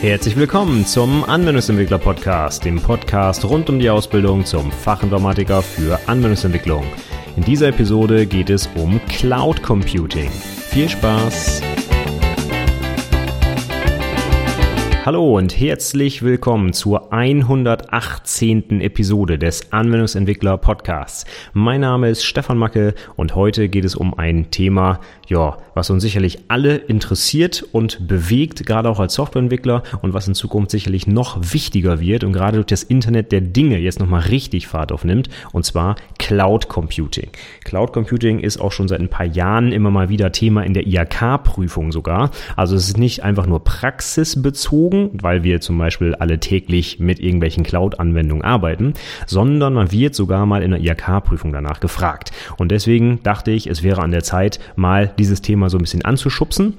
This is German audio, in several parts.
Herzlich willkommen zum Anwendungsentwickler Podcast, dem Podcast rund um die Ausbildung zum Fachinformatiker für Anwendungsentwicklung. In dieser Episode geht es um Cloud Computing. Viel Spaß! Hallo und herzlich willkommen zur 118. Episode des Anwendungsentwickler Podcasts. Mein Name ist Stefan Macke und heute geht es um ein Thema, ja, was uns sicherlich alle interessiert und bewegt, gerade auch als Softwareentwickler und was in Zukunft sicherlich noch wichtiger wird und gerade durch das Internet der Dinge jetzt nochmal richtig Fahrt aufnimmt und zwar Cloud Computing. Cloud Computing ist auch schon seit ein paar Jahren immer mal wieder Thema in der IHK-Prüfung sogar. Also es ist nicht einfach nur praxisbezogen, bezogen, weil wir zum Beispiel alle täglich mit irgendwelchen Cloud-Anwendungen arbeiten, sondern man wird sogar mal in der IHK-Prüfung danach gefragt. Und deswegen dachte ich, es wäre an der Zeit, mal dieses Thema so ein bisschen anzuschubsen.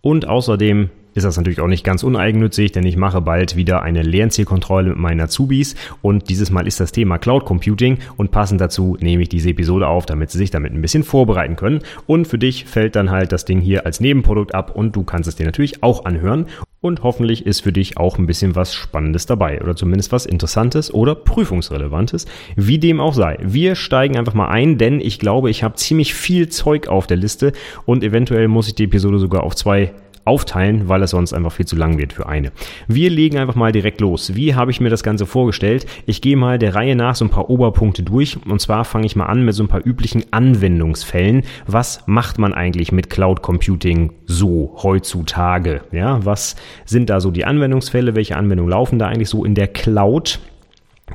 Und außerdem ist das natürlich auch nicht ganz uneigennützig, denn ich mache bald wieder eine Lernzielkontrolle mit meinen Azubis. Und dieses Mal ist das Thema Cloud Computing. Und passend dazu nehme ich diese Episode auf, damit sie sich damit ein bisschen vorbereiten können. Und für dich fällt dann halt das Ding hier als Nebenprodukt ab. Und du kannst es dir natürlich auch anhören und hoffentlich ist für dich auch ein bisschen was Spannendes dabei oder zumindest was Interessantes oder Prüfungsrelevantes, wie dem auch sei. Wir steigen einfach mal ein, denn ich glaube, ich habe ziemlich viel Zeug auf der Liste und eventuell muss ich die Episode sogar auf zwei aufteilen, weil es sonst einfach viel zu lang wird für eine. Wir legen einfach mal direkt los. Wie habe ich mir das Ganze vorgestellt? Ich gehe mal der Reihe nach so ein paar Oberpunkte durch und zwar fange ich mal an mit so ein paar üblichen Anwendungsfällen. Was macht man eigentlich mit Cloud Computing so heutzutage? Ja, was sind da so die Anwendungsfälle? Welche Anwendungen laufen da eigentlich so in der Cloud?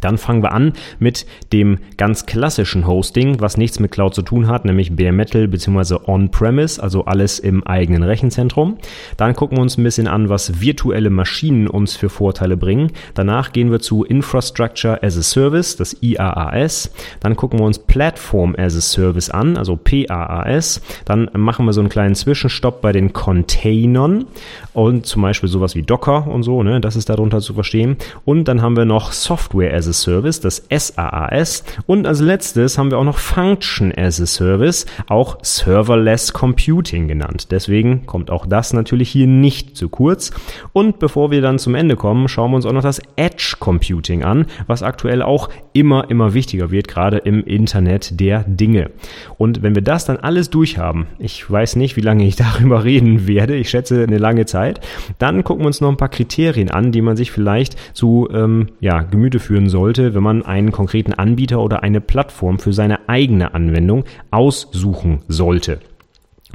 Dann fangen wir an mit dem ganz klassischen Hosting, was nichts mit Cloud zu tun hat, nämlich Bare Metal bzw. On-Premise, also alles im eigenen Rechenzentrum. Dann gucken wir uns ein bisschen an, was virtuelle Maschinen uns für Vorteile bringen. Danach gehen wir zu Infrastructure as a Service, das IaaS. Dann gucken wir uns Platform as a Service an, also PaaS. Dann machen wir so einen kleinen Zwischenstopp bei den Containern und zum Beispiel sowas wie Docker und so, ne, das ist darunter zu verstehen. Und dann haben wir noch Software as a Service, das SaaS. Und als letztes haben wir auch noch Function as a Service, auch Serverless Computing genannt. Deswegen kommt auch das natürlich hier nicht zu kurz. Und bevor wir dann zum Ende kommen, schauen wir uns auch noch das Edge Computing an, was aktuell auch immer, immer wichtiger wird, gerade im Internet der Dinge. Und wenn wir das dann alles durchhaben, ich weiß nicht, wie lange ich darüber reden werde, ich schätze eine lange Zeit, dann gucken wir uns noch ein paar Kriterien an, die man sich vielleicht zu ähm, ja, Gemüte führen sollte, wenn man einen konkreten Anbieter oder eine Plattform für seine eigene Anwendung aussuchen sollte.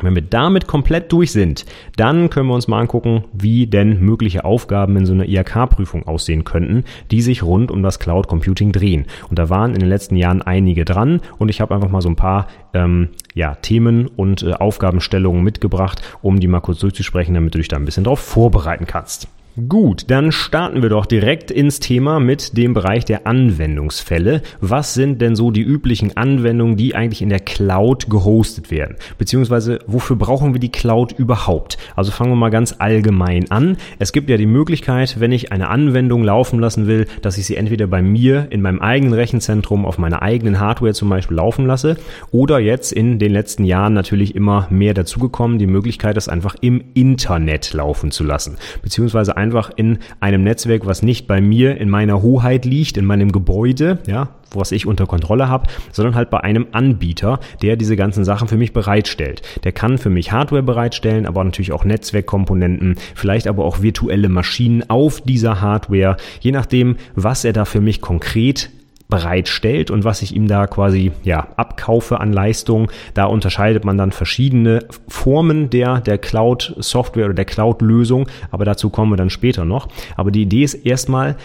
Wenn wir damit komplett durch sind, dann können wir uns mal angucken, wie denn mögliche Aufgaben in so einer IHK-Prüfung aussehen könnten, die sich rund um das Cloud Computing drehen. Und da waren in den letzten Jahren einige dran und ich habe einfach mal so ein paar ähm, ja, Themen und äh, Aufgabenstellungen mitgebracht, um die mal kurz durchzusprechen, damit du dich da ein bisschen drauf vorbereiten kannst. Gut, dann starten wir doch direkt ins Thema mit dem Bereich der Anwendungsfälle. Was sind denn so die üblichen Anwendungen, die eigentlich in der Cloud gehostet werden? Beziehungsweise wofür brauchen wir die Cloud überhaupt? Also fangen wir mal ganz allgemein an. Es gibt ja die Möglichkeit, wenn ich eine Anwendung laufen lassen will, dass ich sie entweder bei mir in meinem eigenen Rechenzentrum auf meiner eigenen Hardware zum Beispiel laufen lasse oder jetzt in den letzten Jahren natürlich immer mehr dazugekommen, die Möglichkeit, das einfach im Internet laufen zu lassen. Beziehungsweise einfach in einem Netzwerk, was nicht bei mir in meiner Hoheit liegt, in meinem Gebäude, ja, was ich unter Kontrolle habe, sondern halt bei einem Anbieter, der diese ganzen Sachen für mich bereitstellt. Der kann für mich Hardware bereitstellen, aber natürlich auch Netzwerkkomponenten, vielleicht aber auch virtuelle Maschinen auf dieser Hardware, je nachdem, was er da für mich konkret bereitstellt und was ich ihm da quasi ja abkaufe an Leistung. Da unterscheidet man dann verschiedene Formen der der Cloud Software oder der Cloud Lösung, aber dazu kommen wir dann später noch. Aber die Idee ist erstmal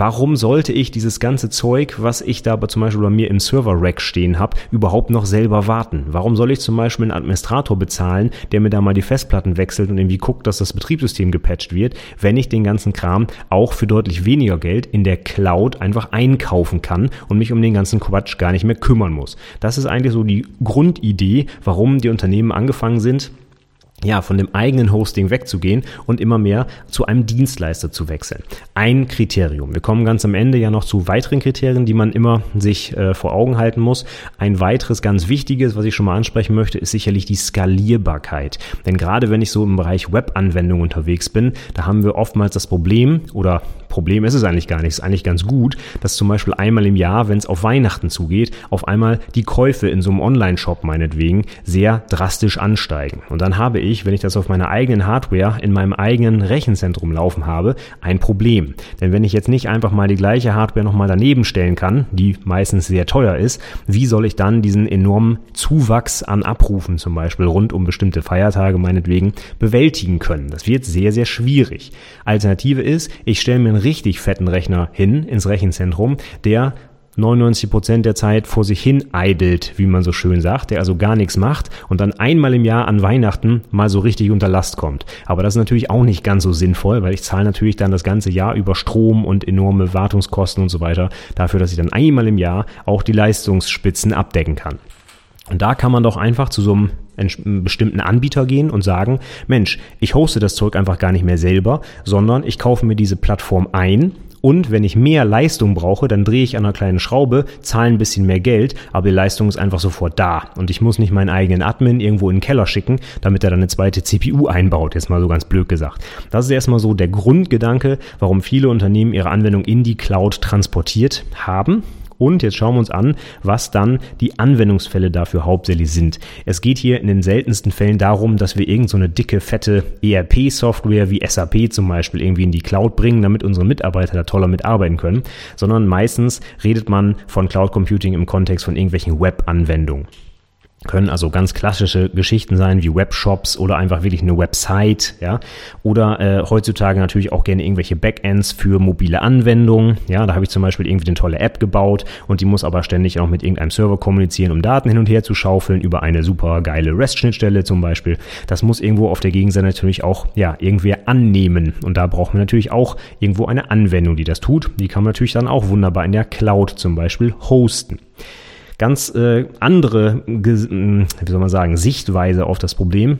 Warum sollte ich dieses ganze Zeug, was ich da zum Beispiel bei mir im Server-Rack stehen habe, überhaupt noch selber warten? Warum soll ich zum Beispiel einen Administrator bezahlen, der mir da mal die Festplatten wechselt und irgendwie guckt, dass das Betriebssystem gepatcht wird, wenn ich den ganzen Kram auch für deutlich weniger Geld in der Cloud einfach einkaufen kann und mich um den ganzen Quatsch gar nicht mehr kümmern muss? Das ist eigentlich so die Grundidee, warum die Unternehmen angefangen sind, ja, von dem eigenen Hosting wegzugehen und immer mehr zu einem Dienstleister zu wechseln. Ein Kriterium. Wir kommen ganz am Ende ja noch zu weiteren Kriterien, die man immer sich äh, vor Augen halten muss. Ein weiteres ganz wichtiges, was ich schon mal ansprechen möchte, ist sicherlich die Skalierbarkeit. Denn gerade wenn ich so im Bereich Webanwendung unterwegs bin, da haben wir oftmals das Problem oder Problem ist es eigentlich gar nicht, ist eigentlich ganz gut, dass zum Beispiel einmal im Jahr, wenn es auf Weihnachten zugeht, auf einmal die Käufe in so einem Online-Shop meinetwegen sehr drastisch ansteigen. Und dann habe ich, wenn ich das auf meiner eigenen Hardware in meinem eigenen Rechenzentrum laufen habe, ein Problem. Denn wenn ich jetzt nicht einfach mal die gleiche Hardware nochmal daneben stellen kann, die meistens sehr teuer ist, wie soll ich dann diesen enormen Zuwachs an Abrufen zum Beispiel rund um bestimmte Feiertage meinetwegen bewältigen können? Das wird sehr, sehr schwierig. Alternative ist, ich stelle mir richtig fetten Rechner hin ins Rechenzentrum, der 99 Prozent der Zeit vor sich hin eidelt, wie man so schön sagt, der also gar nichts macht und dann einmal im Jahr an Weihnachten mal so richtig unter Last kommt. Aber das ist natürlich auch nicht ganz so sinnvoll, weil ich zahle natürlich dann das ganze Jahr über Strom und enorme Wartungskosten und so weiter dafür, dass ich dann einmal im Jahr auch die Leistungsspitzen abdecken kann. Und da kann man doch einfach zu so einem bestimmten Anbieter gehen und sagen, Mensch, ich hoste das Zeug einfach gar nicht mehr selber, sondern ich kaufe mir diese Plattform ein und wenn ich mehr Leistung brauche, dann drehe ich an einer kleinen Schraube, zahle ein bisschen mehr Geld, aber die Leistung ist einfach sofort da. Und ich muss nicht meinen eigenen Admin irgendwo in den Keller schicken, damit er dann eine zweite CPU einbaut, jetzt mal so ganz blöd gesagt. Das ist erstmal so der Grundgedanke, warum viele Unternehmen ihre Anwendung in die Cloud transportiert haben. Und jetzt schauen wir uns an, was dann die Anwendungsfälle dafür hauptsächlich sind. Es geht hier in den seltensten Fällen darum, dass wir irgend so dicke, fette ERP-Software wie SAP zum Beispiel irgendwie in die Cloud bringen, damit unsere Mitarbeiter da toller mitarbeiten können, sondern meistens redet man von Cloud Computing im Kontext von irgendwelchen Web-Anwendungen können also ganz klassische Geschichten sein wie Webshops oder einfach wirklich eine Website, ja, oder äh, heutzutage natürlich auch gerne irgendwelche Backends für mobile Anwendungen, ja, da habe ich zum Beispiel irgendwie eine tolle App gebaut und die muss aber ständig auch mit irgendeinem Server kommunizieren, um Daten hin und her zu schaufeln über eine super geile REST-Schnittstelle zum Beispiel. Das muss irgendwo auf der Gegenseite natürlich auch ja irgendwer annehmen und da braucht man natürlich auch irgendwo eine Anwendung, die das tut. Die kann man natürlich dann auch wunderbar in der Cloud zum Beispiel hosten ganz äh, andere, hm, wie soll man sagen, Sichtweise auf das Problem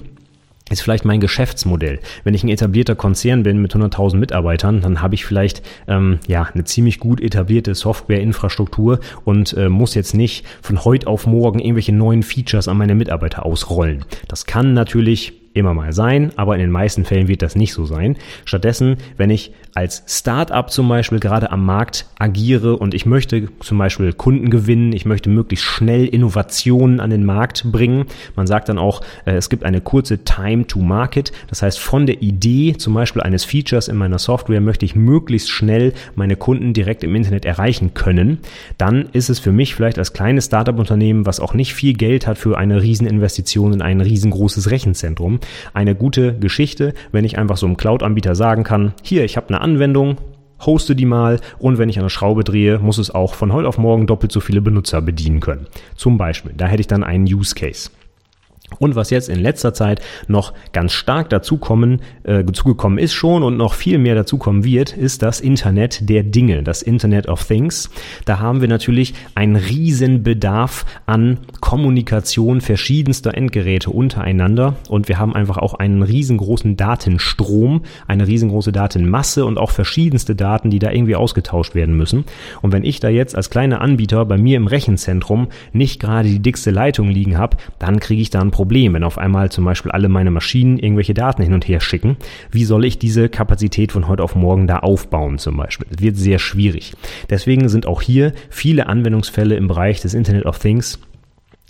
ist vielleicht mein Geschäftsmodell. Wenn ich ein etablierter Konzern bin mit 100.000 Mitarbeitern, dann habe ich vielleicht ähm, ja eine ziemlich gut etablierte Softwareinfrastruktur und äh, muss jetzt nicht von heute auf morgen irgendwelche neuen Features an meine Mitarbeiter ausrollen. Das kann natürlich immer mal sein, aber in den meisten Fällen wird das nicht so sein. Stattdessen, wenn ich als Startup zum Beispiel gerade am Markt agiere und ich möchte zum Beispiel Kunden gewinnen, ich möchte möglichst schnell Innovationen an den Markt bringen. Man sagt dann auch, äh, es gibt eine kurze Time to Market. Das heißt, von der Idee zum Beispiel eines Features in meiner Software möchte ich möglichst schnell meine Kunden direkt im Internet erreichen können. Dann ist es für mich vielleicht als kleines Startup-Unternehmen, was auch nicht viel Geld hat für eine Rieseninvestition in ein riesengroßes Rechenzentrum, eine gute Geschichte, wenn ich einfach so einem Cloud-Anbieter sagen kann, hier, ich habe eine Anwendung, hoste die mal und wenn ich eine Schraube drehe, muss es auch von heute auf morgen doppelt so viele Benutzer bedienen können. Zum Beispiel, da hätte ich dann einen Use Case. Und was jetzt in letzter Zeit noch ganz stark dazukommen, äh, dazugekommen ist schon und noch viel mehr dazukommen wird, ist das Internet der Dinge, das Internet of Things. Da haben wir natürlich einen riesen Bedarf an Kommunikation verschiedenster Endgeräte untereinander und wir haben einfach auch einen riesengroßen Datenstrom, eine riesengroße Datenmasse und auch verschiedenste Daten, die da irgendwie ausgetauscht werden müssen. Und wenn ich da jetzt als kleiner Anbieter bei mir im Rechenzentrum nicht gerade die dickste Leitung liegen habe, dann kriege ich da ein Problem, wenn auf einmal zum Beispiel alle meine Maschinen irgendwelche Daten hin und her schicken. Wie soll ich diese Kapazität von heute auf morgen da aufbauen zum Beispiel? Das wird sehr schwierig. Deswegen sind auch hier viele Anwendungsfälle im Bereich des Internet of Things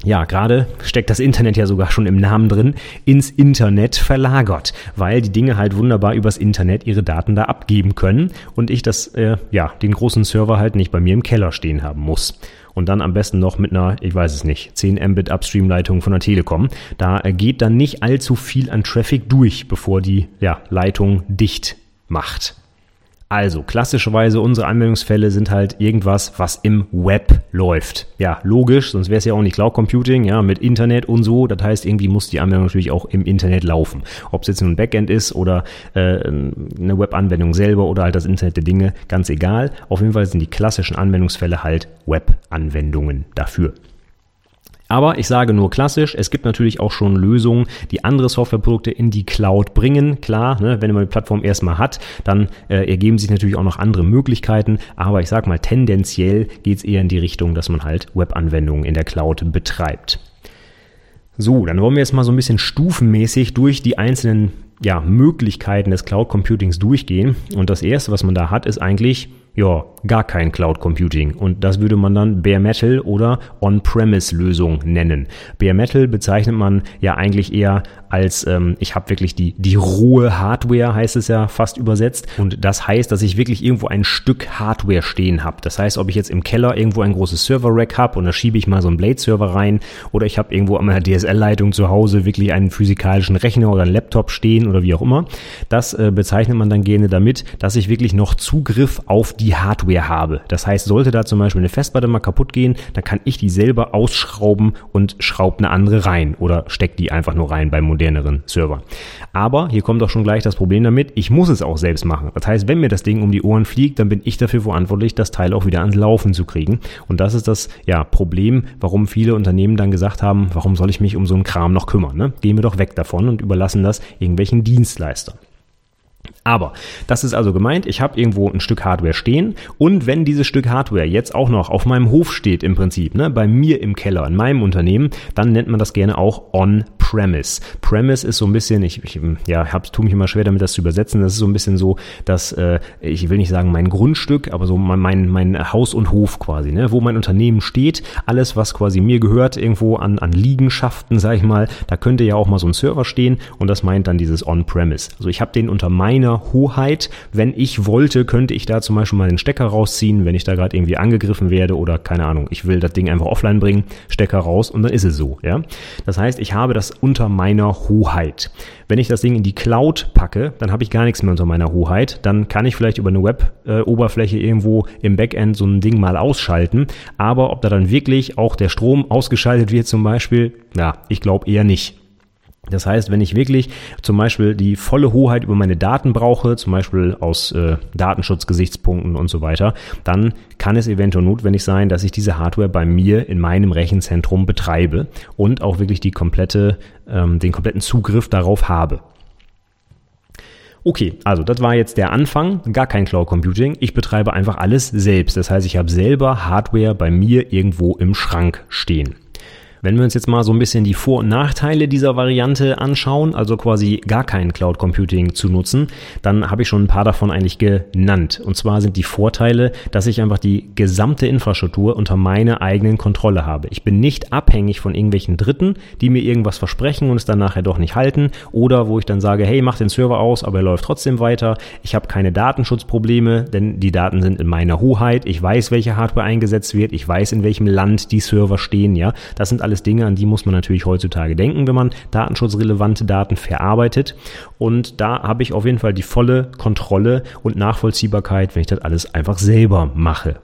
ja, gerade steckt das Internet ja sogar schon im Namen drin, ins Internet verlagert, weil die Dinge halt wunderbar übers Internet ihre Daten da abgeben können und ich das, äh, ja, den großen Server halt nicht bei mir im Keller stehen haben muss und dann am besten noch mit einer, ich weiß es nicht, 10 Mbit Upstream-Leitung von der Telekom. Da geht dann nicht allzu viel an Traffic durch, bevor die ja, Leitung dicht macht. Also, klassischerweise unsere Anwendungsfälle sind halt irgendwas, was im Web läuft. Ja, logisch, sonst wäre es ja auch nicht Cloud Computing, ja, mit Internet und so. Das heißt, irgendwie muss die Anwendung natürlich auch im Internet laufen. Ob es jetzt ein Backend ist oder äh, eine Web-Anwendung selber oder halt das Internet der Dinge, ganz egal. Auf jeden Fall sind die klassischen Anwendungsfälle halt Web-Anwendungen dafür. Aber ich sage nur klassisch, es gibt natürlich auch schon Lösungen, die andere Softwareprodukte in die Cloud bringen. Klar, ne, wenn man die Plattform erstmal hat, dann äh, ergeben sich natürlich auch noch andere Möglichkeiten. Aber ich sage mal, tendenziell geht es eher in die Richtung, dass man halt Webanwendungen in der Cloud betreibt. So, dann wollen wir jetzt mal so ein bisschen stufenmäßig durch die einzelnen ja, Möglichkeiten des Cloud Computings durchgehen. Und das erste, was man da hat, ist eigentlich ja, gar kein Cloud Computing. Und das würde man dann Bare Metal oder On-Premise-Lösung nennen. Bare Metal bezeichnet man ja eigentlich eher als ähm, ich habe wirklich die, die rohe Hardware, heißt es ja fast übersetzt. Und das heißt, dass ich wirklich irgendwo ein Stück Hardware stehen habe. Das heißt, ob ich jetzt im Keller irgendwo ein großes Server-Rack habe und da schiebe ich mal so einen Blade-Server rein oder ich habe irgendwo an meiner DSL-Leitung zu Hause wirklich einen physikalischen Rechner oder einen Laptop stehen oder wie auch immer. Das äh, bezeichnet man dann gerne damit, dass ich wirklich noch Zugriff auf die Hardware habe. Das heißt, sollte da zum Beispiel eine Festplatte mal kaputt gehen, dann kann ich die selber ausschrauben und schraube eine andere rein oder steck die einfach nur rein beim moderneren Server. Aber hier kommt auch schon gleich das Problem damit, ich muss es auch selbst machen. Das heißt, wenn mir das Ding um die Ohren fliegt, dann bin ich dafür verantwortlich, das Teil auch wieder ans Laufen zu kriegen. Und das ist das ja, Problem, warum viele Unternehmen dann gesagt haben, warum soll ich mich um so einen Kram noch kümmern? Ne? Gehen wir doch weg davon und überlassen das irgendwelchen Dienstleistern. Aber das ist also gemeint, ich habe irgendwo ein Stück Hardware stehen und wenn dieses Stück Hardware jetzt auch noch auf meinem Hof steht im Prinzip, ne, bei mir im Keller, in meinem Unternehmen, dann nennt man das gerne auch On-Premise. Premise ist so ein bisschen, ich, ich ja, hab, tu mich immer schwer damit das zu übersetzen, das ist so ein bisschen so, dass, äh, ich will nicht sagen mein Grundstück, aber so mein, mein, mein Haus und Hof quasi, ne, wo mein Unternehmen steht, alles was quasi mir gehört, irgendwo an, an Liegenschaften, sag ich mal, da könnte ja auch mal so ein Server stehen und das meint dann dieses On-Premise. Also ich habe den unter meiner Hoheit. Wenn ich wollte, könnte ich da zum Beispiel mal den Stecker rausziehen, wenn ich da gerade irgendwie angegriffen werde oder keine Ahnung, ich will das Ding einfach offline bringen, Stecker raus und dann ist es so, ja. Das heißt, ich habe das unter meiner Hoheit. Wenn ich das Ding in die Cloud packe, dann habe ich gar nichts mehr unter meiner Hoheit. Dann kann ich vielleicht über eine Web-Oberfläche irgendwo im Backend so ein Ding mal ausschalten. Aber ob da dann wirklich auch der Strom ausgeschaltet wird zum Beispiel, ja, ich glaube eher nicht. Das heißt, wenn ich wirklich zum Beispiel die volle Hoheit über meine Daten brauche, zum Beispiel aus äh, Datenschutzgesichtspunkten und so weiter, dann kann es eventuell notwendig sein, dass ich diese Hardware bei mir in meinem Rechenzentrum betreibe und auch wirklich die komplette, ähm, den kompletten Zugriff darauf habe. Okay, also das war jetzt der Anfang, gar kein Cloud Computing. Ich betreibe einfach alles selbst. Das heißt, ich habe selber Hardware bei mir irgendwo im Schrank stehen. Wenn wir uns jetzt mal so ein bisschen die Vor- und Nachteile dieser Variante anschauen, also quasi gar kein Cloud Computing zu nutzen, dann habe ich schon ein paar davon eigentlich genannt. Und zwar sind die Vorteile, dass ich einfach die gesamte Infrastruktur unter meiner eigenen Kontrolle habe. Ich bin nicht abhängig von irgendwelchen Dritten, die mir irgendwas versprechen und es dann nachher doch nicht halten oder wo ich dann sage, hey, mach den Server aus, aber er läuft trotzdem weiter. Ich habe keine Datenschutzprobleme, denn die Daten sind in meiner Hoheit. Ich weiß, welche Hardware eingesetzt wird. Ich weiß, in welchem Land die Server stehen. Ja, das sind alles Dinge, an die muss man natürlich heutzutage denken, wenn man datenschutzrelevante Daten verarbeitet. Und da habe ich auf jeden Fall die volle Kontrolle und Nachvollziehbarkeit, wenn ich das alles einfach selber mache.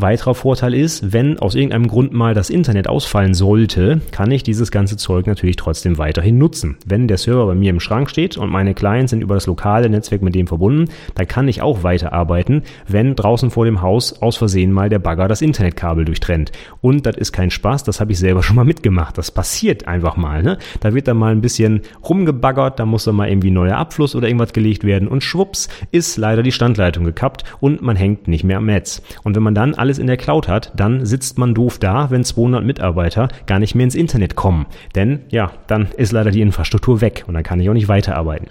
Weiterer Vorteil ist, wenn aus irgendeinem Grund mal das Internet ausfallen sollte, kann ich dieses ganze Zeug natürlich trotzdem weiterhin nutzen. Wenn der Server bei mir im Schrank steht und meine Clients sind über das lokale Netzwerk mit dem verbunden, dann kann ich auch weiterarbeiten, wenn draußen vor dem Haus aus Versehen mal der Bagger das Internetkabel durchtrennt. Und das ist kein Spaß, das habe ich selber schon mal mitgemacht. Das passiert einfach mal. Ne? Da wird dann mal ein bisschen rumgebaggert, da muss dann mal irgendwie neuer Abfluss oder irgendwas gelegt werden und schwupps ist leider die Standleitung gekappt und man hängt nicht mehr am Netz. Und wenn man dann alle alles in der Cloud hat, dann sitzt man doof da, wenn 200 Mitarbeiter gar nicht mehr ins Internet kommen. Denn ja, dann ist leider die Infrastruktur weg und dann kann ich auch nicht weiterarbeiten.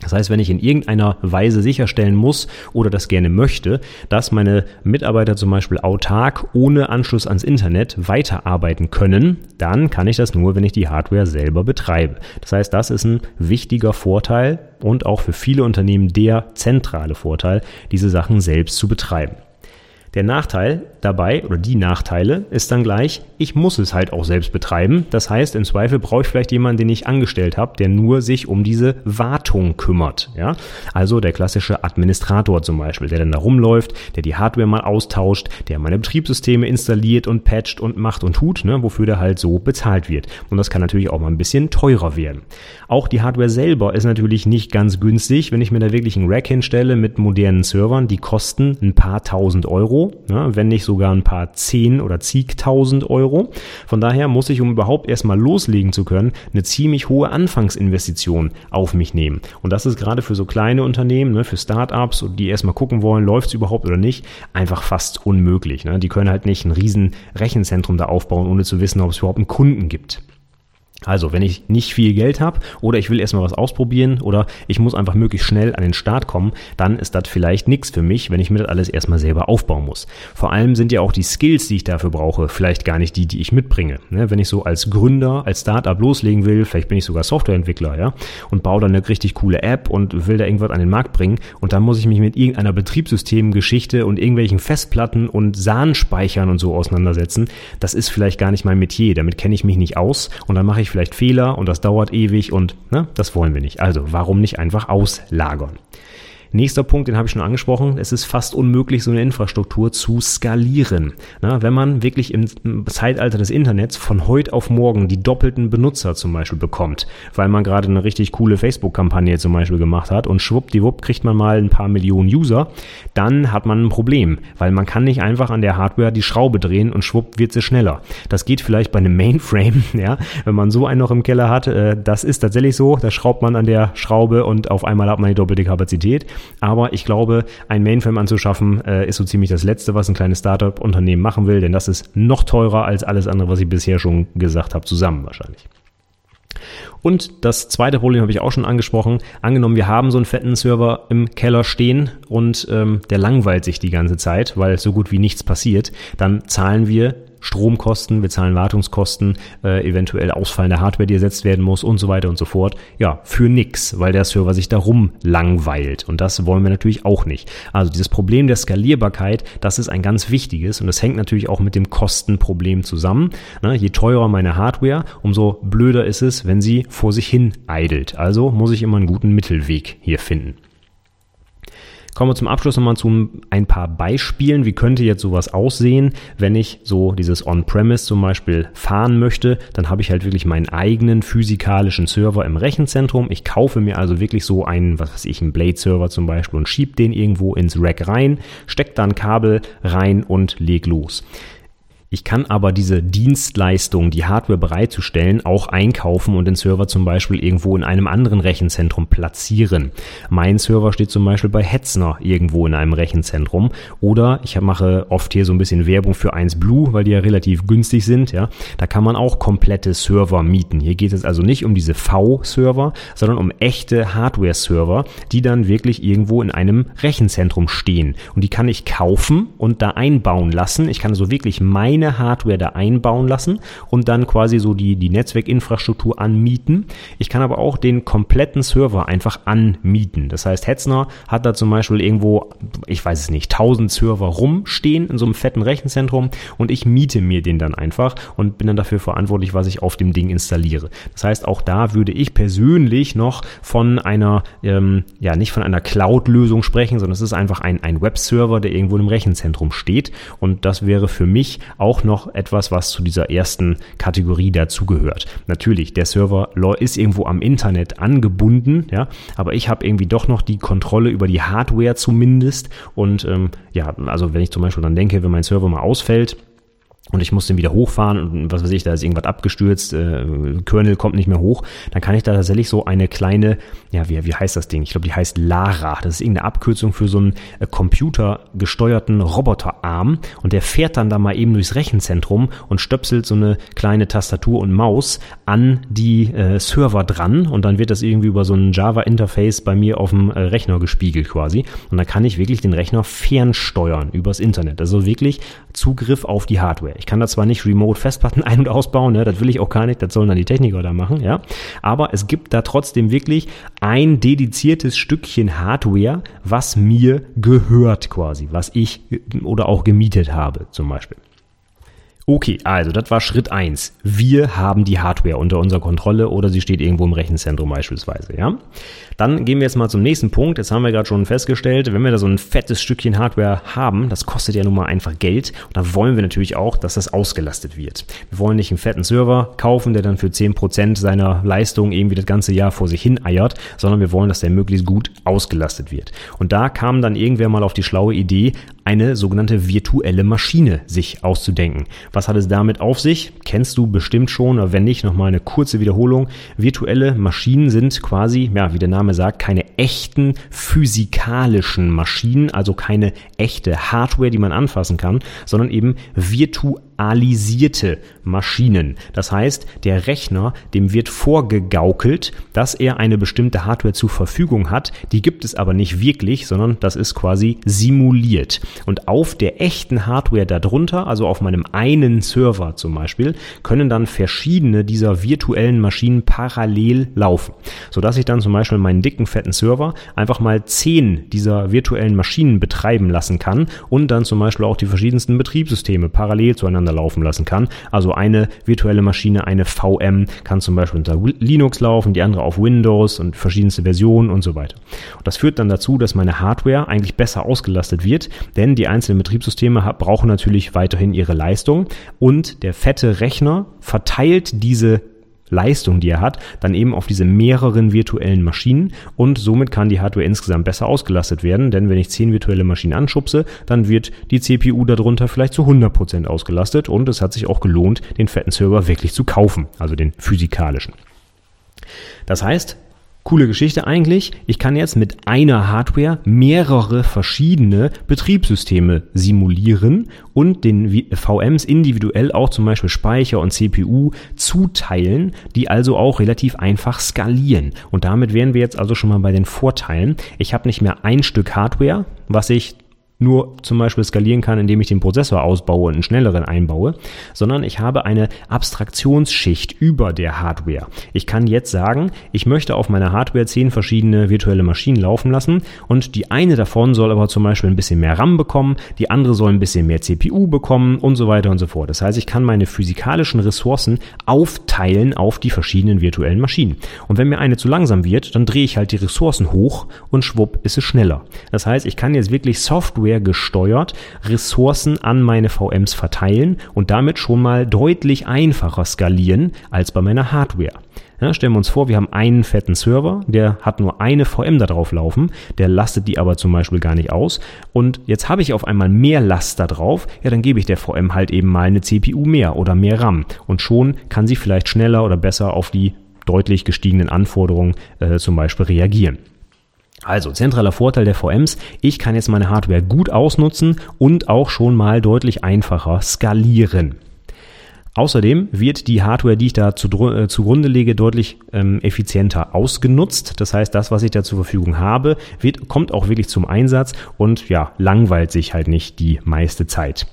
Das heißt, wenn ich in irgendeiner Weise sicherstellen muss oder das gerne möchte, dass meine Mitarbeiter zum Beispiel autark ohne Anschluss ans Internet weiterarbeiten können, dann kann ich das nur, wenn ich die Hardware selber betreibe. Das heißt, das ist ein wichtiger Vorteil und auch für viele Unternehmen der zentrale Vorteil, diese Sachen selbst zu betreiben. Der Nachteil dabei oder die Nachteile ist dann gleich, ich muss es halt auch selbst betreiben. Das heißt, im Zweifel brauche ich vielleicht jemanden, den ich angestellt habe, der nur sich um diese Wartung kümmert. Ja? Also der klassische Administrator zum Beispiel, der dann da rumläuft, der die Hardware mal austauscht, der meine Betriebssysteme installiert und patcht und macht und tut, ne? wofür der halt so bezahlt wird. Und das kann natürlich auch mal ein bisschen teurer werden. Auch die Hardware selber ist natürlich nicht ganz günstig. Wenn ich mir da wirklich einen Rack hinstelle mit modernen Servern, die kosten ein paar tausend Euro Ne, wenn nicht sogar ein paar zehn oder zigtausend Euro. Von daher muss ich, um überhaupt erstmal loslegen zu können, eine ziemlich hohe Anfangsinvestition auf mich nehmen. Und das ist gerade für so kleine Unternehmen, ne, für Startups, die erstmal gucken wollen, läuft es überhaupt oder nicht, einfach fast unmöglich. Ne? Die können halt nicht ein riesen Rechenzentrum da aufbauen, ohne zu wissen, ob es überhaupt einen Kunden gibt. Also, wenn ich nicht viel Geld habe oder ich will erstmal was ausprobieren oder ich muss einfach möglichst schnell an den Start kommen, dann ist das vielleicht nichts für mich, wenn ich mir das alles erstmal selber aufbauen muss. Vor allem sind ja auch die Skills, die ich dafür brauche, vielleicht gar nicht die, die ich mitbringe. Ne, wenn ich so als Gründer, als Startup loslegen will, vielleicht bin ich sogar Softwareentwickler, ja, und baue dann eine richtig coole App und will da irgendwas an den Markt bringen und dann muss ich mich mit irgendeiner Betriebssystemgeschichte und irgendwelchen Festplatten und SAN-Speichern und so auseinandersetzen. Das ist vielleicht gar nicht mein Metier, damit kenne ich mich nicht aus und dann mache ich vielleicht Fehler und das dauert ewig und ne, das wollen wir nicht. Also warum nicht einfach auslagern? Nächster Punkt, den habe ich schon angesprochen, es ist fast unmöglich, so eine Infrastruktur zu skalieren. Na, wenn man wirklich im Zeitalter des Internets von heute auf morgen die doppelten Benutzer zum Beispiel bekommt, weil man gerade eine richtig coole Facebook-Kampagne zum Beispiel gemacht hat und schwuppdiwupp kriegt man mal ein paar Millionen User, dann hat man ein Problem, weil man kann nicht einfach an der Hardware die Schraube drehen und schwupp wird sie schneller. Das geht vielleicht bei einem Mainframe, ja, wenn man so einen noch im Keller hat, äh, das ist tatsächlich so, da schraubt man an der Schraube und auf einmal hat man die doppelte Kapazität. Aber ich glaube, ein Mainframe anzuschaffen, äh, ist so ziemlich das Letzte, was ein kleines Startup-Unternehmen machen will, denn das ist noch teurer als alles andere, was ich bisher schon gesagt habe, zusammen wahrscheinlich. Und das zweite Problem habe ich auch schon angesprochen. Angenommen, wir haben so einen fetten Server im Keller stehen und ähm, der langweilt sich die ganze Zeit, weil so gut wie nichts passiert, dann zahlen wir Stromkosten, wir zahlen Wartungskosten, äh, eventuell ausfallende Hardware, die ersetzt werden muss und so weiter und so fort. Ja, für nix, weil der Server sich darum langweilt. Und das wollen wir natürlich auch nicht. Also dieses Problem der Skalierbarkeit, das ist ein ganz wichtiges und das hängt natürlich auch mit dem Kostenproblem zusammen. Ne, je teurer meine Hardware, umso blöder ist es, wenn sie vor sich hin eidelt. Also muss ich immer einen guten Mittelweg hier finden. Kommen wir zum Abschluss nochmal zu ein paar Beispielen. Wie könnte jetzt sowas aussehen, wenn ich so dieses On-Premise zum Beispiel fahren möchte? Dann habe ich halt wirklich meinen eigenen physikalischen Server im Rechenzentrum. Ich kaufe mir also wirklich so einen, was weiß ich, einen Blade-Server zum Beispiel und schiebe den irgendwo ins Rack rein, stecke dann Kabel rein und leg los. Ich kann aber diese Dienstleistung, die Hardware bereitzustellen, auch einkaufen und den Server zum Beispiel irgendwo in einem anderen Rechenzentrum platzieren. Mein Server steht zum Beispiel bei Hetzner irgendwo in einem Rechenzentrum oder ich mache oft hier so ein bisschen Werbung für 1Blue, weil die ja relativ günstig sind. Ja, da kann man auch komplette Server mieten. Hier geht es also nicht um diese V-Server, sondern um echte Hardware-Server, die dann wirklich irgendwo in einem Rechenzentrum stehen und die kann ich kaufen und da einbauen lassen. Ich kann also wirklich mein meine Hardware da einbauen lassen und dann quasi so die, die Netzwerkinfrastruktur anmieten. Ich kann aber auch den kompletten Server einfach anmieten. Das heißt, Hetzner hat da zum Beispiel irgendwo, ich weiß es nicht, 1000 Server rumstehen in so einem fetten Rechenzentrum und ich miete mir den dann einfach und bin dann dafür verantwortlich, was ich auf dem Ding installiere. Das heißt, auch da würde ich persönlich noch von einer, ähm, ja, nicht von einer Cloud-Lösung sprechen, sondern es ist einfach ein, ein Webserver, der irgendwo im Rechenzentrum steht und das wäre für mich auch auch noch etwas, was zu dieser ersten Kategorie dazugehört. Natürlich, der Server ist irgendwo am Internet angebunden, ja, aber ich habe irgendwie doch noch die Kontrolle über die Hardware zumindest. Und ähm, ja, also wenn ich zum Beispiel dann denke, wenn mein Server mal ausfällt, und ich muss den wieder hochfahren und was weiß ich, da ist irgendwas abgestürzt, äh, Kernel kommt nicht mehr hoch, dann kann ich da tatsächlich so eine kleine, ja, wie, wie heißt das Ding? Ich glaube, die heißt Lara. Das ist irgendeine Abkürzung für so einen äh, computergesteuerten Roboterarm und der fährt dann da mal eben durchs Rechenzentrum und stöpselt so eine kleine Tastatur und Maus an die äh, Server dran und dann wird das irgendwie über so ein Java-Interface bei mir auf dem äh, Rechner gespiegelt quasi und dann kann ich wirklich den Rechner fernsteuern übers Internet. Also wirklich Zugriff auf die Hardware. Ich kann da zwar nicht remote Festplatten ein- und ausbauen, ne, das will ich auch gar nicht, das sollen dann die Techniker da machen, ja. Aber es gibt da trotzdem wirklich ein dediziertes Stückchen Hardware, was mir gehört quasi, was ich oder auch gemietet habe zum Beispiel. Okay, also das war Schritt eins. Wir haben die Hardware unter unserer Kontrolle oder sie steht irgendwo im Rechenzentrum beispielsweise, ja? Dann gehen wir jetzt mal zum nächsten Punkt. Jetzt haben wir gerade schon festgestellt, wenn wir da so ein fettes Stückchen Hardware haben, das kostet ja nun mal einfach Geld und da wollen wir natürlich auch, dass das ausgelastet wird. Wir wollen nicht einen fetten Server kaufen, der dann für 10% seiner Leistung irgendwie das ganze Jahr vor sich hin eiert, sondern wir wollen, dass der möglichst gut ausgelastet wird. Und da kam dann irgendwer mal auf die schlaue Idee, eine sogenannte virtuelle Maschine sich auszudenken. Was hat es damit auf sich? Kennst du bestimmt schon, aber wenn nicht, nochmal eine kurze Wiederholung. Virtuelle Maschinen sind quasi, ja, wie der Name sagt, keine echten physikalischen Maschinen, also keine echte Hardware, die man anfassen kann, sondern eben virtuelle alisierte Maschinen. Das heißt, der Rechner, dem wird vorgegaukelt, dass er eine bestimmte Hardware zur Verfügung hat. Die gibt es aber nicht wirklich, sondern das ist quasi simuliert. Und auf der echten Hardware darunter, also auf meinem einen Server zum Beispiel, können dann verschiedene dieser virtuellen Maschinen parallel laufen. Sodass ich dann zum Beispiel meinen dicken, fetten Server einfach mal zehn dieser virtuellen Maschinen betreiben lassen kann und dann zum Beispiel auch die verschiedensten Betriebssysteme parallel zueinander nebeneinander laufen lassen kann. Also eine virtuelle Maschine, eine VM kann zum Beispiel unter Linux laufen, die andere auf Windows und verschiedenste Versionen und so weiter. Und das führt dann dazu, dass meine Hardware eigentlich besser ausgelastet wird, denn die einzelnen Betriebssysteme brauchen natürlich weiterhin ihre Leistung und der fette Rechner verteilt diese Leistung, die er hat, dann eben auf diese mehreren virtuellen Maschinen und somit kann die Hardware insgesamt besser ausgelastet werden, denn wenn ich zehn virtuelle Maschinen anschubse, dann wird die CPU darunter vielleicht zu 100% ausgelastet und es hat sich auch gelohnt, den fetten Server wirklich zu kaufen, also den physikalischen. Das heißt, Coole Geschichte eigentlich. Ich kann jetzt mit einer Hardware mehrere verschiedene Betriebssysteme simulieren und den VMs individuell auch zum Beispiel Speicher und CPU zuteilen, die also auch relativ einfach skalieren. Und damit wären wir jetzt also schon mal bei den Vorteilen. Ich habe nicht mehr ein Stück Hardware, was ich nur zum Beispiel skalieren kann, indem ich den Prozessor ausbaue und einen schnelleren einbaue, sondern ich habe eine Abstraktionsschicht über der Hardware. Ich kann jetzt sagen, ich möchte auf meiner Hardware zehn verschiedene virtuelle Maschinen laufen lassen und die eine davon soll aber zum Beispiel ein bisschen mehr RAM bekommen, die andere soll ein bisschen mehr CPU bekommen und so weiter und so fort. Das heißt, ich kann meine physikalischen Ressourcen aufteilen auf die verschiedenen virtuellen Maschinen. Und wenn mir eine zu langsam wird, dann drehe ich halt die Ressourcen hoch und schwupp ist es schneller. Das heißt, ich kann jetzt wirklich Software Hardware gesteuert Ressourcen an meine VMs verteilen und damit schon mal deutlich einfacher skalieren als bei meiner Hardware. Ja, stellen wir uns vor, wir haben einen fetten Server, der hat nur eine VM da drauf laufen, der lastet die aber zum Beispiel gar nicht aus. Und jetzt habe ich auf einmal mehr Last da drauf, ja, dann gebe ich der VM halt eben mal eine CPU mehr oder mehr RAM. Und schon kann sie vielleicht schneller oder besser auf die deutlich gestiegenen Anforderungen äh, zum Beispiel reagieren. Also zentraler Vorteil der VMs, ich kann jetzt meine Hardware gut ausnutzen und auch schon mal deutlich einfacher skalieren. Außerdem wird die Hardware, die ich da äh, zugrunde lege, deutlich ähm, effizienter ausgenutzt. Das heißt, das, was ich da zur Verfügung habe, wird, kommt auch wirklich zum Einsatz und ja, langweilt sich halt nicht die meiste Zeit.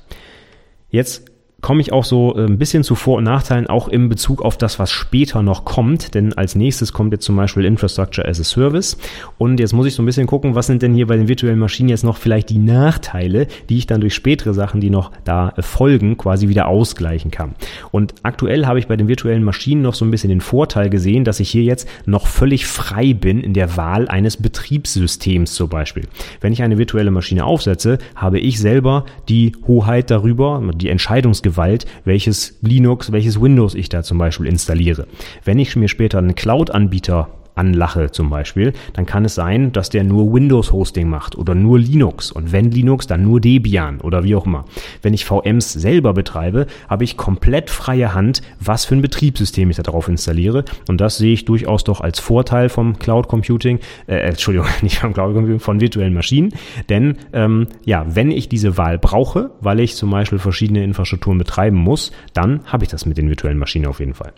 Jetzt komme ich auch so äh, ein bisschen zu Vor- und Nachteilen, auch im Bezug auf das, was später noch kommt. Denn als nächstes kommt jetzt zum Beispiel Infrastructure as a Service. Und jetzt muss ich so ein bisschen gucken, was sind denn hier bei den virtuellen Maschinen jetzt noch vielleicht die Nachteile, die ich dann durch spätere Sachen, die noch da folgen, quasi wieder ausgleichen kann. Und aktuell habe ich bei den virtuellen Maschinen noch so ein bisschen den Vorteil gesehen, dass ich hier jetzt noch völlig frei bin in der Wahl eines Betriebssystems zum Beispiel. Wenn ich eine virtuelle Maschine aufsetze, habe ich selber die Hoheit darüber, die Entscheidungsgewalt Gewalt, welches Linux, welches Windows ich da zum Beispiel installiere. Wenn ich mir später einen Cloud-Anbieter anlache zum Beispiel, dann kann es sein, dass der nur Windows-Hosting macht oder nur Linux und wenn Linux, dann nur Debian oder wie auch immer. Wenn ich VMs selber betreibe, habe ich komplett freie Hand, was für ein Betriebssystem ich da drauf installiere und das sehe ich durchaus doch als Vorteil vom Cloud Computing, äh, Entschuldigung, nicht vom Cloud Computing, von virtuellen Maschinen, denn ähm, ja, wenn ich diese Wahl brauche, weil ich zum Beispiel verschiedene Infrastrukturen betreiben muss, dann habe ich das mit den virtuellen Maschinen auf jeden Fall.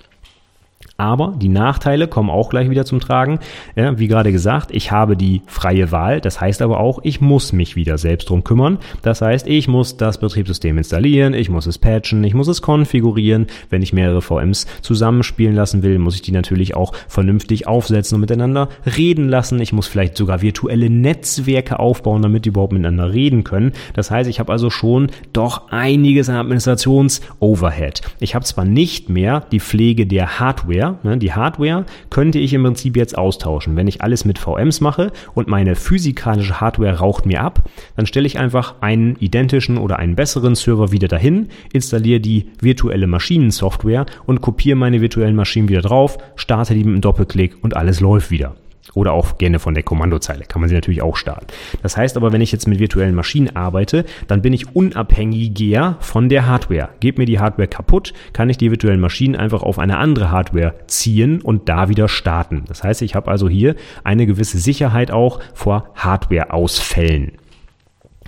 Aber die Nachteile kommen auch gleich wieder zum Tragen. Ja, wie gerade gesagt, ich habe die freie Wahl. Das heißt aber auch, ich muss mich wieder selbst drum kümmern. Das heißt, ich muss das Betriebssystem installieren, ich muss es patchen, ich muss es konfigurieren. Wenn ich mehrere VMs zusammenspielen lassen will, muss ich die natürlich auch vernünftig aufsetzen und miteinander reden lassen. Ich muss vielleicht sogar virtuelle Netzwerke aufbauen, damit die überhaupt miteinander reden können. Das heißt, ich habe also schon doch einiges an Administrations-Overhead. Ich habe zwar nicht mehr die Pflege der Hardware, Hardware. Ne? Die Hardware könnte ich im Prinzip jetzt austauschen. Wenn ich alles mit VMs mache und meine physikalische Hardware raucht mir ab, dann stelle ich einfach einen identischen oder einen besseren Server wieder dahin, installiere die virtuelle Maschinensoftware und kopiere meine virtuellen Maschinen wieder drauf, starte die mit einem Doppelklick und alles läuft wieder. Oder auch gerne von der Kommandozeile kann man sie natürlich auch starten. Das heißt aber, wenn ich jetzt mit virtuellen Maschinen arbeite, dann bin ich unabhängiger von der Hardware. Geht mir die Hardware kaputt, kann ich die virtuellen Maschinen einfach auf eine andere Hardware ziehen und da wieder starten. Das heißt, ich habe also hier eine gewisse Sicherheit auch vor Hardware-Ausfällen.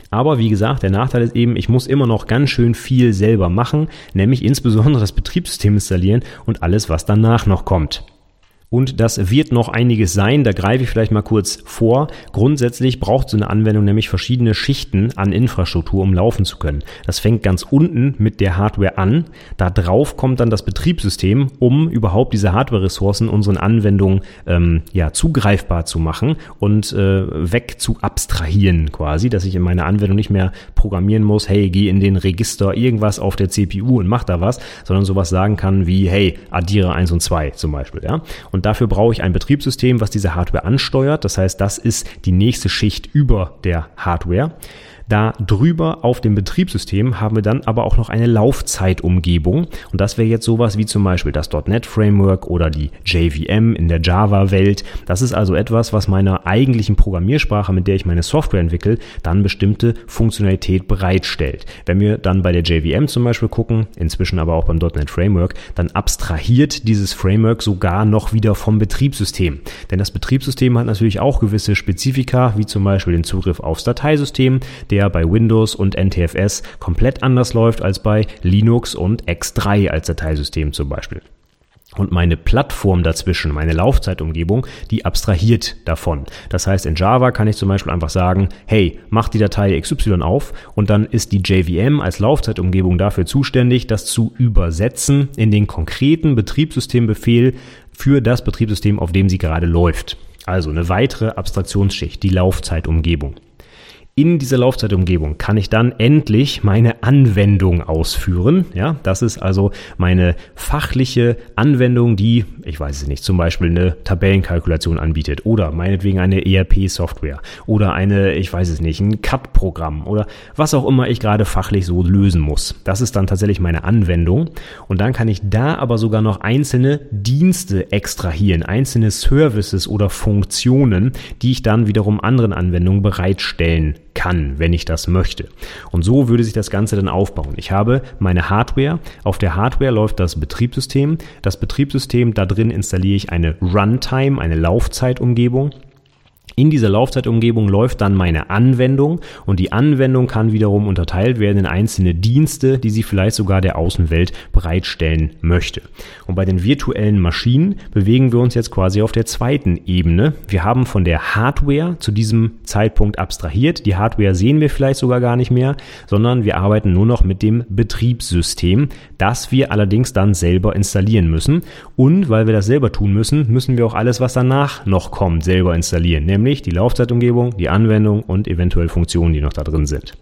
Aber wie gesagt, der Nachteil ist eben, ich muss immer noch ganz schön viel selber machen, nämlich insbesondere das Betriebssystem installieren und alles, was danach noch kommt. Und das wird noch einiges sein, da greife ich vielleicht mal kurz vor. Grundsätzlich braucht so eine Anwendung nämlich verschiedene Schichten an Infrastruktur, um laufen zu können. Das fängt ganz unten mit der Hardware an. Da drauf kommt dann das Betriebssystem, um überhaupt diese Hardware-Ressourcen unseren Anwendungen ähm, ja, zugreifbar zu machen und äh, weg zu abstrahieren quasi, dass ich in meiner Anwendung nicht mehr programmieren muss, hey, geh in den Register irgendwas auf der CPU und mach da was, sondern sowas sagen kann wie, hey, addiere 1 und 2 zum Beispiel. Ja? Dafür brauche ich ein Betriebssystem, was diese Hardware ansteuert. Das heißt, das ist die nächste Schicht über der Hardware. Da drüber auf dem Betriebssystem haben wir dann aber auch noch eine Laufzeitumgebung. Und das wäre jetzt sowas wie zum Beispiel das .NET Framework oder die JVM in der Java-Welt. Das ist also etwas, was meiner eigentlichen Programmiersprache, mit der ich meine Software entwickle, dann bestimmte Funktionalität bereitstellt. Wenn wir dann bei der JVM zum Beispiel gucken, inzwischen aber auch beim .NET Framework, dann abstrahiert dieses Framework sogar noch wieder vom Betriebssystem. Denn das Betriebssystem hat natürlich auch gewisse Spezifika, wie zum Beispiel den Zugriff aufs Dateisystem, der der bei Windows und NTFS komplett anders läuft als bei Linux und X3 als Dateisystem zum Beispiel. Und meine Plattform dazwischen, meine Laufzeitumgebung, die abstrahiert davon. Das heißt, in Java kann ich zum Beispiel einfach sagen, hey, mach die Datei XY auf und dann ist die JVM als Laufzeitumgebung dafür zuständig, das zu übersetzen in den konkreten Betriebssystembefehl für das Betriebssystem, auf dem sie gerade läuft. Also eine weitere Abstraktionsschicht, die Laufzeitumgebung in dieser Laufzeitumgebung kann ich dann endlich meine Anwendung ausführen. Ja, das ist also meine fachliche Anwendung, die, ich weiß es nicht, zum Beispiel eine Tabellenkalkulation anbietet oder meinetwegen eine ERP-Software oder eine, ich weiß es nicht, ein CAD-Programm oder was auch immer ich gerade fachlich so lösen muss. Das ist dann tatsächlich meine Anwendung und dann kann ich da aber sogar noch einzelne Dienste extrahieren, einzelne Services oder Funktionen, die ich dann wiederum anderen Anwendungen bereitstellen kann, wenn ich das möchte. Und so würde sich das Ganze dann aufbauen. Ich habe meine Hardware, auf der Hardware läuft das Betriebssystem. Das Betriebssystem, da drin installiere ich eine Runtime, eine Laufzeitumgebung. In dieser Laufzeitumgebung läuft dann meine Anwendung und die Anwendung kann wiederum unterteilt werden in einzelne Dienste, die sie vielleicht sogar der Außenwelt bereitstellen möchte. Und bei den virtuellen Maschinen bewegen wir uns jetzt quasi auf der zweiten Ebene. Wir haben von der Hardware zu diesem Zeitpunkt abstrahiert. Die Hardware sehen wir vielleicht sogar gar nicht mehr, sondern wir arbeiten nur noch mit dem Betriebssystem, das wir allerdings dann selber installieren müssen. Und weil wir das selber tun müssen, müssen wir auch alles, was danach noch kommt, selber installieren, nämlich nämlich die Laufzeitumgebung, die Anwendung und eventuell Funktionen, die noch da drin sind.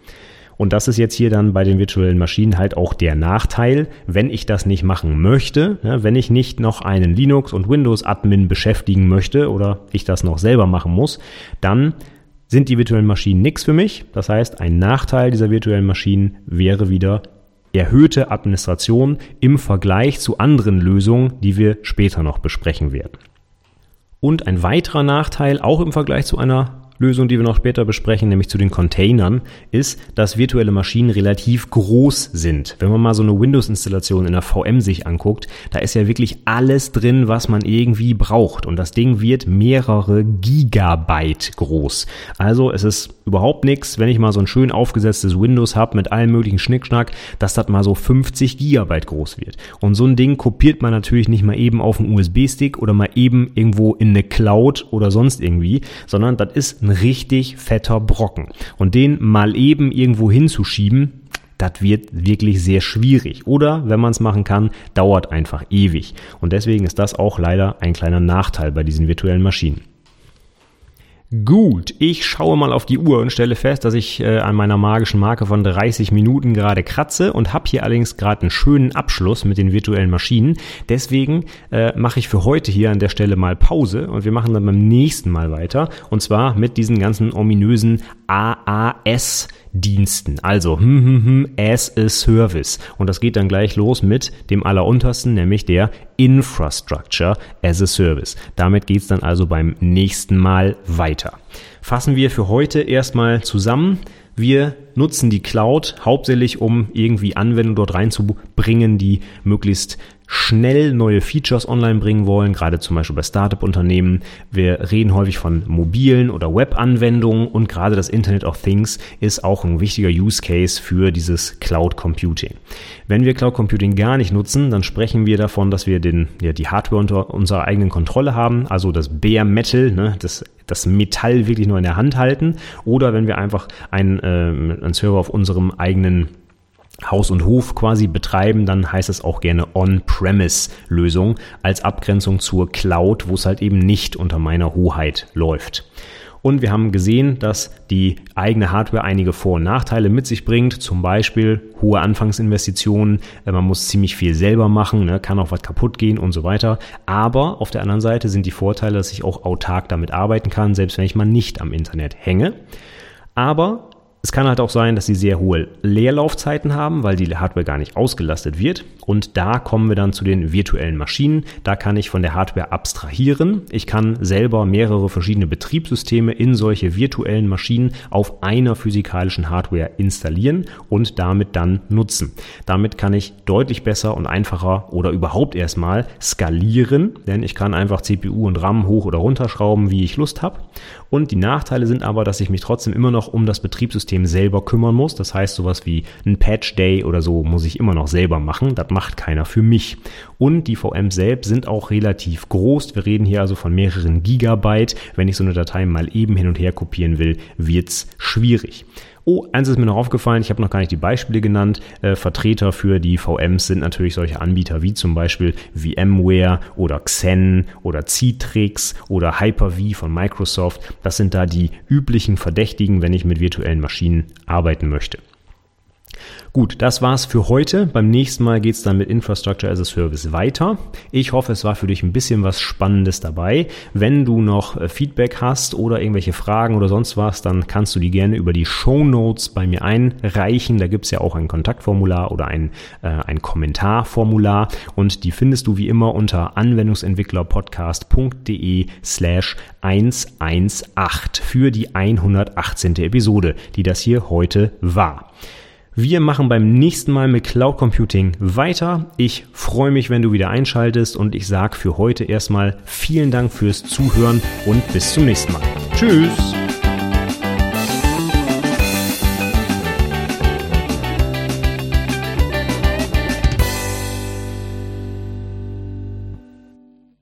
Und das ist jetzt hier dann bei den virtuellen Maschinen halt auch der Nachteil, wenn ich das nicht machen möchte, ja, wenn ich nicht noch einen Linux- und Windows-Admin beschäftigen möchte oder ich das noch selber machen muss, dann sind die virtuellen Maschinen nichts für mich. Das heißt, ein Nachteil dieser virtuellen Maschinen wäre wieder erhöhte Administration im Vergleich zu anderen Lösungen, die wir später noch besprechen werden. Und ein weiterer Nachteil, auch im Vergleich zu einer Lösung, die wir noch später besprechen, nämlich zu den Containern, ist, dass virtuelle Maschinen relativ groß sind. Wenn man mal so eine Windows-Installation in der VM sich anguckt, da ist ja wirklich alles drin, was man irgendwie braucht. Und das Ding wird mehrere Gigabyte groß. Also es ist überhaupt nichts, wenn ich mal so ein schön aufgesetztes Windows habe mit allen möglichen Schnickschnack, dass das mal so 50 Gigabyte groß wird. Und so ein Ding kopiert man natürlich nicht mal eben auf einen USB-Stick oder mal eben irgendwo in eine Cloud oder sonst irgendwie, sondern das ist ein richtig fetter Brocken. Und den mal eben irgendwo hinzuschieben, das wird wirklich sehr schwierig. Oder wenn man es machen kann, dauert einfach ewig. Und deswegen ist das auch leider ein kleiner Nachteil bei diesen virtuellen Maschinen. Gut, ich schaue mal auf die Uhr und stelle fest, dass ich äh, an meiner magischen Marke von 30 Minuten gerade kratze und habe hier allerdings gerade einen schönen Abschluss mit den virtuellen Maschinen. Deswegen äh, mache ich für heute hier an der Stelle mal Pause und wir machen dann beim nächsten Mal weiter und zwar mit diesen ganzen ominösen AAS Diensten. Also hm, hm, hm, as a Service. Und das geht dann gleich los mit dem alleruntersten, nämlich der Infrastructure as a Service. Damit geht's dann also beim nächsten Mal weiter. Fassen wir für heute erstmal zusammen. Wir nutzen die Cloud hauptsächlich, um irgendwie Anwendungen dort reinzubringen, die möglichst schnell neue Features online bringen wollen, gerade zum Beispiel bei Startup-Unternehmen. Wir reden häufig von mobilen oder Web-Anwendungen und gerade das Internet of Things ist auch ein wichtiger Use Case für dieses Cloud Computing. Wenn wir Cloud Computing gar nicht nutzen, dann sprechen wir davon, dass wir den, ja, die Hardware unter unserer eigenen Kontrolle haben, also das Bare Metal, ne, das, das Metall wirklich nur in der Hand halten oder wenn wir einfach einen, äh, einen Server auf unserem eigenen Haus und Hof quasi betreiben, dann heißt es auch gerne On-Premise-Lösung als Abgrenzung zur Cloud, wo es halt eben nicht unter meiner Hoheit läuft. Und wir haben gesehen, dass die eigene Hardware einige Vor- und Nachteile mit sich bringt. Zum Beispiel hohe Anfangsinvestitionen. Äh, man muss ziemlich viel selber machen, ne, kann auch was kaputt gehen und so weiter. Aber auf der anderen Seite sind die Vorteile, dass ich auch autark damit arbeiten kann, selbst wenn ich mal nicht am Internet hänge. Aber es kann halt auch sein, dass sie sehr hohe Leerlaufzeiten haben, weil die Hardware gar nicht ausgelastet wird. Und da kommen wir dann zu den virtuellen Maschinen. Da kann ich von der Hardware abstrahieren. Ich kann selber mehrere verschiedene Betriebssysteme in solche virtuellen Maschinen auf einer physikalischen Hardware installieren und damit dann nutzen. Damit kann ich deutlich besser und einfacher oder überhaupt erstmal skalieren, denn ich kann einfach CPU und RAM hoch oder runterschrauben, wie ich Lust habe. Und die Nachteile sind aber, dass ich mich trotzdem immer noch um das Betriebssystem selber kümmern muss. Das heißt, sowas wie ein Patch Day oder so muss ich immer noch selber machen. Das macht keiner für mich. Und die VMs selbst sind auch relativ groß. Wir reden hier also von mehreren Gigabyte. Wenn ich so eine Datei mal eben hin und her kopieren will, wird's schwierig. Oh, eins ist mir noch aufgefallen, ich habe noch gar nicht die Beispiele genannt. Äh, Vertreter für die VMs sind natürlich solche Anbieter wie zum Beispiel VMware oder Xen oder Citrix oder Hyper-V von Microsoft. Das sind da die üblichen Verdächtigen, wenn ich mit virtuellen Maschinen arbeiten möchte. Gut, das war's für heute. Beim nächsten Mal geht's dann mit Infrastructure as a Service weiter. Ich hoffe, es war für dich ein bisschen was Spannendes dabei. Wenn du noch äh, Feedback hast oder irgendwelche Fragen oder sonst was, dann kannst du die gerne über die Show Notes bei mir einreichen. Da gibt's ja auch ein Kontaktformular oder ein, äh, ein Kommentarformular und die findest du wie immer unter anwendungsentwicklerpodcast.de slash 118 für die 118. Episode, die das hier heute war. Wir machen beim nächsten Mal mit Cloud Computing weiter. Ich freue mich, wenn du wieder einschaltest und ich sage für heute erstmal vielen Dank fürs Zuhören und bis zum nächsten Mal. Tschüss!